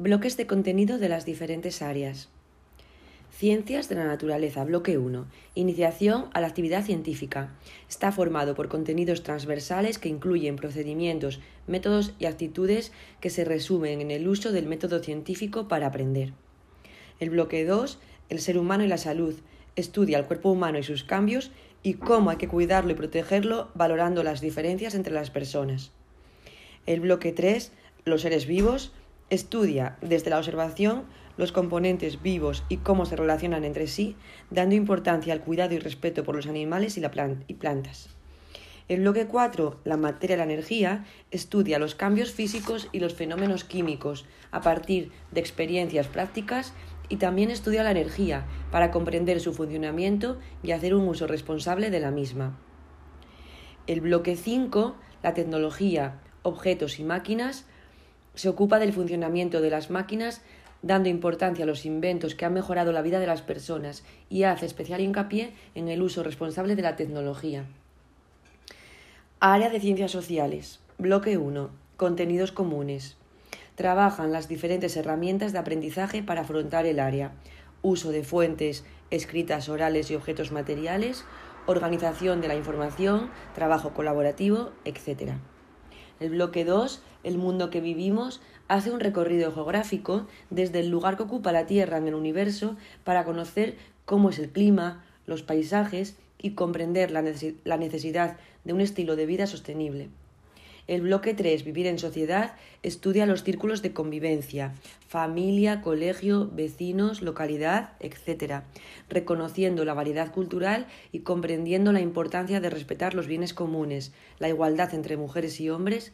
Bloques de contenido de las diferentes áreas. Ciencias de la Naturaleza, bloque 1. Iniciación a la actividad científica. Está formado por contenidos transversales que incluyen procedimientos, métodos y actitudes que se resumen en el uso del método científico para aprender. El bloque 2. El ser humano y la salud. Estudia el cuerpo humano y sus cambios y cómo hay que cuidarlo y protegerlo valorando las diferencias entre las personas. El bloque 3. Los seres vivos. Estudia desde la observación los componentes vivos y cómo se relacionan entre sí, dando importancia al cuidado y respeto por los animales y, la y plantas. El bloque 4, la materia y la energía, estudia los cambios físicos y los fenómenos químicos a partir de experiencias prácticas y también estudia la energía para comprender su funcionamiento y hacer un uso responsable de la misma. El bloque 5, la tecnología, objetos y máquinas, se ocupa del funcionamiento de las máquinas dando importancia a los inventos que han mejorado la vida de las personas y hace especial hincapié en el uso responsable de la tecnología. Área de Ciencias Sociales. Bloque 1. Contenidos comunes. Trabajan las diferentes herramientas de aprendizaje para afrontar el área. Uso de fuentes escritas, orales y objetos materiales, organización de la información, trabajo colaborativo, etc. El bloque 2, el mundo que vivimos, hace un recorrido geográfico desde el lugar que ocupa la Tierra en el universo para conocer cómo es el clima, los paisajes y comprender la necesidad de un estilo de vida sostenible. El bloque 3, Vivir en sociedad, estudia los círculos de convivencia, familia, colegio, vecinos, localidad, etc., reconociendo la variedad cultural y comprendiendo la importancia de respetar los bienes comunes, la igualdad entre mujeres y hombres,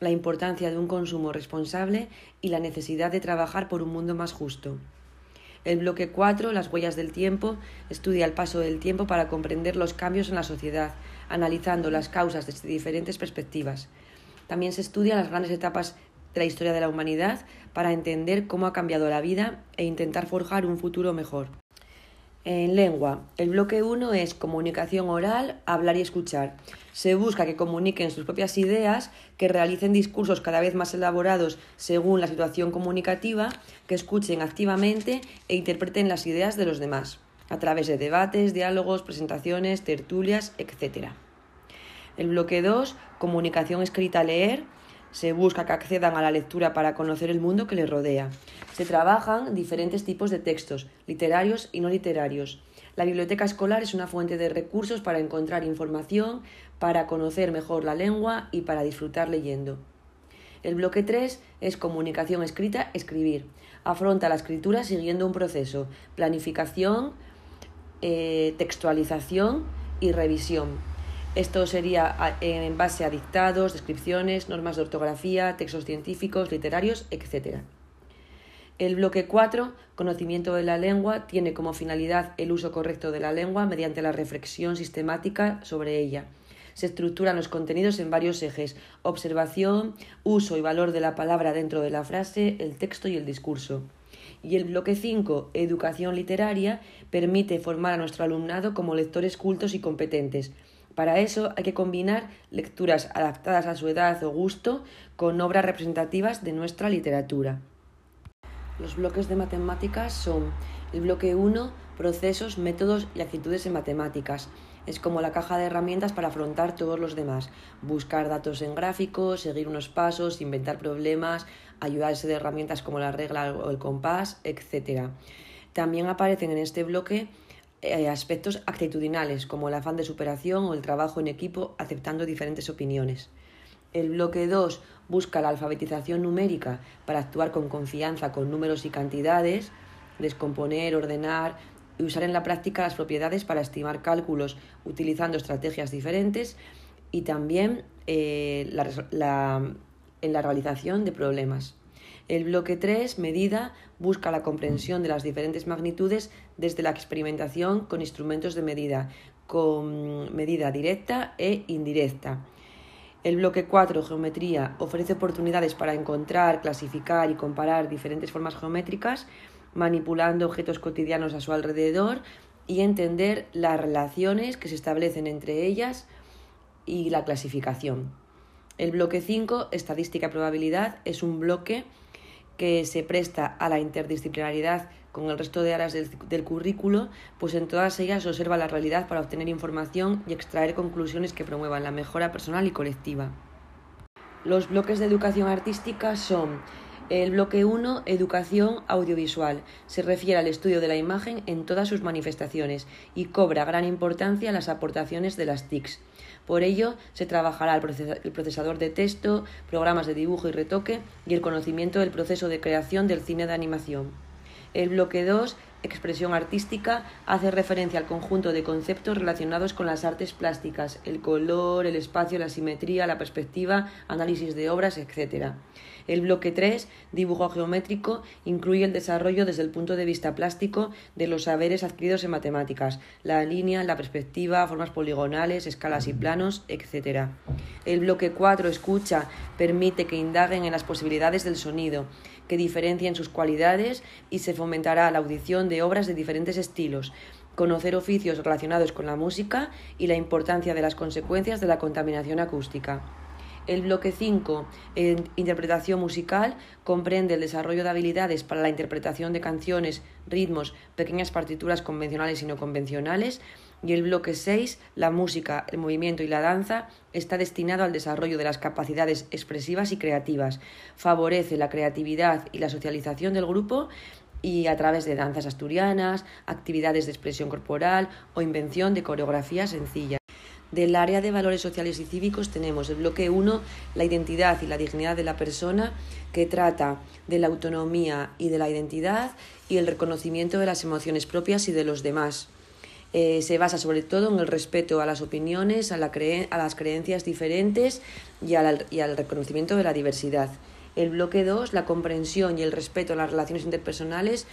la importancia de un consumo responsable y la necesidad de trabajar por un mundo más justo. El bloque 4, las huellas del tiempo, estudia el paso del tiempo para comprender los cambios en la sociedad, analizando las causas desde diferentes perspectivas. También se estudian las grandes etapas de la historia de la humanidad para entender cómo ha cambiado la vida e intentar forjar un futuro mejor. En lengua, el bloque 1 es comunicación oral, hablar y escuchar. Se busca que comuniquen sus propias ideas, que realicen discursos cada vez más elaborados según la situación comunicativa, que escuchen activamente e interpreten las ideas de los demás, a través de debates, diálogos, presentaciones, tertulias, etc. El bloque 2, comunicación escrita leer, se busca que accedan a la lectura para conocer el mundo que les rodea. Se trabajan diferentes tipos de textos, literarios y no literarios. La biblioteca escolar es una fuente de recursos para encontrar información, para conocer mejor la lengua y para disfrutar leyendo. El bloque 3 es comunicación escrita, escribir. Afronta la escritura siguiendo un proceso, planificación, eh, textualización y revisión. Esto sería en base a dictados, descripciones, normas de ortografía, textos científicos, literarios, etc. El bloque 4, conocimiento de la lengua, tiene como finalidad el uso correcto de la lengua mediante la reflexión sistemática sobre ella. Se estructuran los contenidos en varios ejes, observación, uso y valor de la palabra dentro de la frase, el texto y el discurso. Y el bloque 5, educación literaria, permite formar a nuestro alumnado como lectores cultos y competentes para eso hay que combinar lecturas adaptadas a su edad o gusto con obras representativas de nuestra literatura. Los bloques de matemáticas son el bloque 1, procesos, métodos y actitudes en matemáticas. Es como la caja de herramientas para afrontar todos los demás. Buscar datos en gráficos, seguir unos pasos, inventar problemas, ayudarse de herramientas como la regla o el compás, etc. También aparecen en este bloque aspectos actitudinales como el afán de superación o el trabajo en equipo aceptando diferentes opiniones. El bloque 2 busca la alfabetización numérica para actuar con confianza con números y cantidades, descomponer, ordenar y usar en la práctica las propiedades para estimar cálculos utilizando estrategias diferentes y también eh, en la realización de problemas. El bloque 3, medida, busca la comprensión de las diferentes magnitudes desde la experimentación con instrumentos de medida, con medida directa e indirecta. El bloque 4, geometría, ofrece oportunidades para encontrar, clasificar y comparar diferentes formas geométricas, manipulando objetos cotidianos a su alrededor y entender las relaciones que se establecen entre ellas y la clasificación. El bloque 5, estadística probabilidad, es un bloque que se presta a la interdisciplinaridad con el resto de áreas del, currículo, pues en todas ellas observa la realidad para obtener información y extraer conclusiones que promuevan la mejora personal y colectiva. Los bloques de educación artística son el bloque 1, educación audiovisual. Se refiere al estudio de la imagen en todas sus manifestaciones y cobra gran importancia las aportaciones de las TICs. Por ello, se trabajará el procesador de texto, programas de dibujo y retoque y el conocimiento del proceso de creación del cine de animación. El bloque 2, expresión artística, hace referencia al conjunto de conceptos relacionados con las artes plásticas, el color, el espacio, la simetría, la perspectiva, análisis de obras, etc. El bloque 3, dibujo geométrico, incluye el desarrollo desde el punto de vista plástico de los saberes adquiridos en matemáticas, la línea, la perspectiva, formas poligonales, escalas y planos, etc. El bloque 4, escucha, permite que indaguen en las posibilidades del sonido, que diferencien sus cualidades y se fomentará la audición de obras de diferentes estilos, conocer oficios relacionados con la música y la importancia de las consecuencias de la contaminación acústica. El bloque 5, interpretación musical, comprende el desarrollo de habilidades para la interpretación de canciones, ritmos, pequeñas partituras convencionales y no convencionales. Y el bloque 6, la música, el movimiento y la danza, está destinado al desarrollo de las capacidades expresivas y creativas. Favorece la creatividad y la socialización del grupo y a través de danzas asturianas, actividades de expresión corporal o invención de coreografías sencillas. Del área de valores sociales y cívicos tenemos el bloque 1, la identidad y la dignidad de la persona, que trata de la autonomía y de la identidad y el reconocimiento de las emociones propias y de los demás. Eh, se basa sobre todo en el respeto a las opiniones, a, la a las creencias diferentes y, y al reconocimiento de la diversidad. El bloque 2, la comprensión y el respeto a las relaciones interpersonales,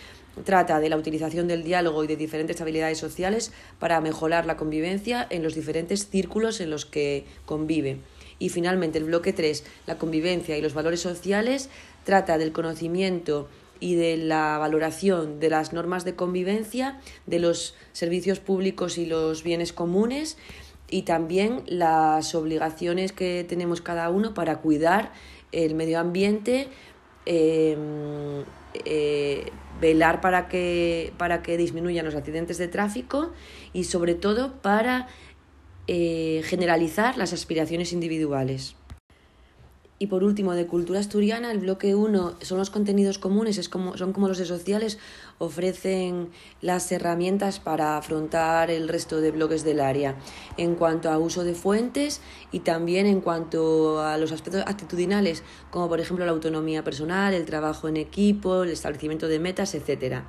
trata de la utilización del diálogo y de diferentes habilidades sociales para mejorar la convivencia en los diferentes círculos en los que convive. Y finalmente el bloque 3, la convivencia y los valores sociales, trata del conocimiento y de la valoración de las normas de convivencia, de los servicios públicos y los bienes comunes y también las obligaciones que tenemos cada uno para cuidar el medio ambiente, em, eh, velar para que, para que disminuyan los accidentes de tráfico y sobre todo para eh, generalizar las aspiraciones individuales. Y por último, de cultura asturiana, el bloque 1 son los contenidos comunes, es como, son como los de sociales, ofrecen las herramientas para afrontar el resto de bloques del área, en cuanto a uso de fuentes y también en cuanto a los aspectos actitudinales, como por ejemplo la autonomía personal, el trabajo en equipo, el establecimiento de metas, etc.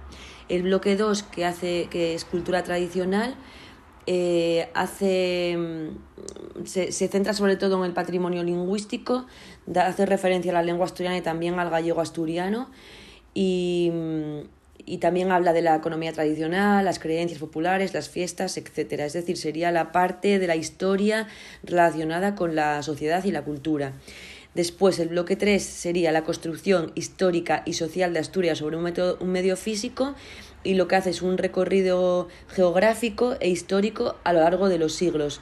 El bloque 2, que, hace, que es cultura tradicional, eh, hace, mm, se, centra sobre todo en el patrimonio lingüístico, hace referencia a la lengua asturiana y también al gallego asturiano y, mm, y también habla de la economía tradicional, las creencias populares, las fiestas, etc. Es decir, sería la parte de la historia relacionada con la sociedad y la cultura. Después, el bloque 3 sería la construcción histórica y social de Asturias sobre un, método, un medio físico y lo que hace es un recorrido geográfico e histórico a lo largo de los siglos.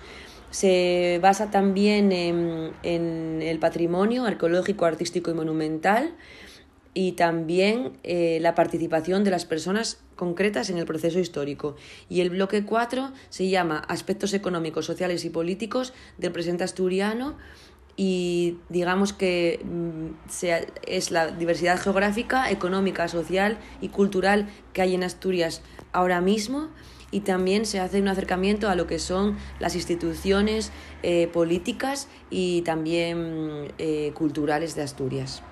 Se basa también en, el patrimonio arqueológico, artístico y monumental y también eh, la participación de las personas concretas en el proceso histórico. Y el bloque 4 se llama Aspectos económicos, sociales y políticos del presente asturiano y digamos que mm, es la diversidad geográfica, económica, social y cultural que hay en Asturias ahora mismo y también se hace un acercamiento a lo que son las instituciones eh, políticas y también eh, culturales de Asturias.